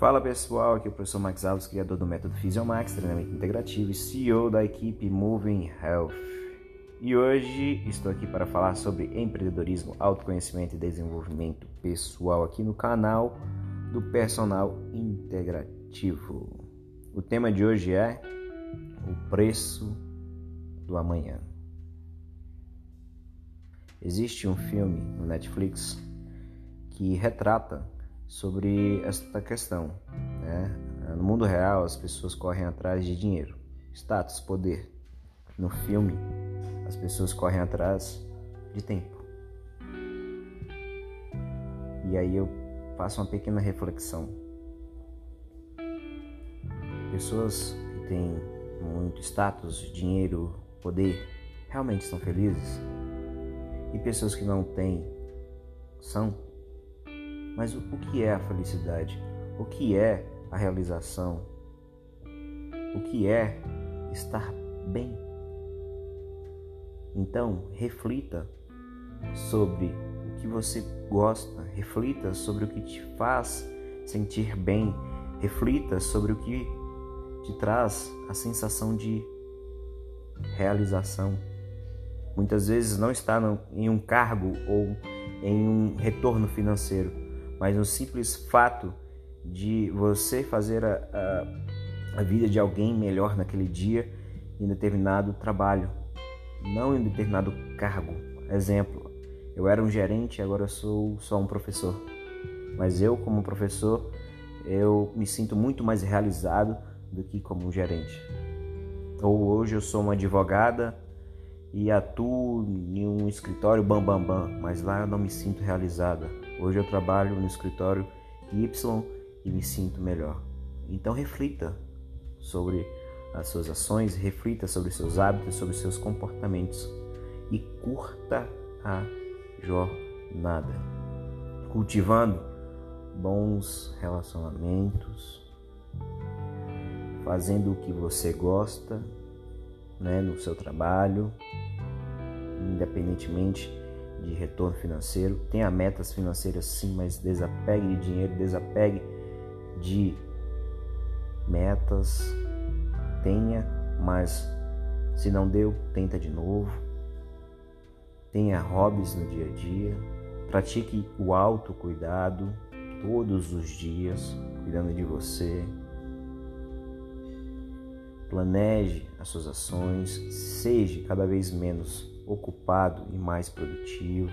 Fala pessoal, aqui é o professor Max Alves, criador do método Physiomax, treinamento integrativo e CEO da equipe Moving Health. E hoje estou aqui para falar sobre empreendedorismo, autoconhecimento e desenvolvimento pessoal aqui no canal do Personal Integrativo. O tema de hoje é o preço do amanhã. Existe um filme no Netflix que retrata sobre esta questão. Né? No mundo real, as pessoas correm atrás de dinheiro, status, poder. No filme, as pessoas correm atrás de tempo. E aí eu faço uma pequena reflexão. Pessoas que têm muito status, dinheiro, poder, realmente são felizes? E pessoas que não têm são mas o que é a felicidade? O que é a realização? O que é estar bem? Então, reflita sobre o que você gosta, reflita sobre o que te faz sentir bem, reflita sobre o que te traz a sensação de realização. Muitas vezes não está em um cargo ou em um retorno financeiro, mas no simples fato de você fazer a, a, a vida de alguém melhor naquele dia em determinado trabalho, não em determinado cargo. Exemplo, eu era um gerente, agora sou só um professor. Mas eu, como professor, eu me sinto muito mais realizado do que como um gerente. Ou hoje eu sou uma advogada e atuo em um escritório bam bam bam, mas lá eu não me sinto realizada. Hoje eu trabalho no escritório Y e me sinto melhor. Então reflita sobre as suas ações, reflita sobre seus hábitos, sobre seus comportamentos e curta a jornada, cultivando bons relacionamentos, fazendo o que você gosta, né, no seu trabalho, independentemente de retorno financeiro. Tenha metas financeiras sim, mas desapegue de dinheiro, desapegue de metas. Tenha, mas se não deu, tenta de novo. Tenha hobbies no dia a dia. Pratique o autocuidado todos os dias, cuidando de você. Planeje as suas ações, seja cada vez menos ocupado e mais produtivo.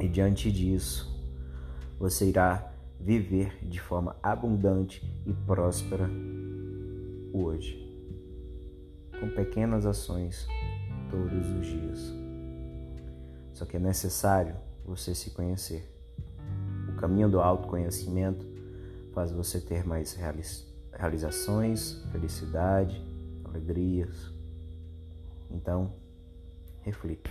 E diante disso, você irá viver de forma abundante e próspera hoje, com pequenas ações todos os dias. Só que é necessário você se conhecer. O caminho do autoconhecimento faz você ter mais realizações, felicidade, alegrias. Então, reflita.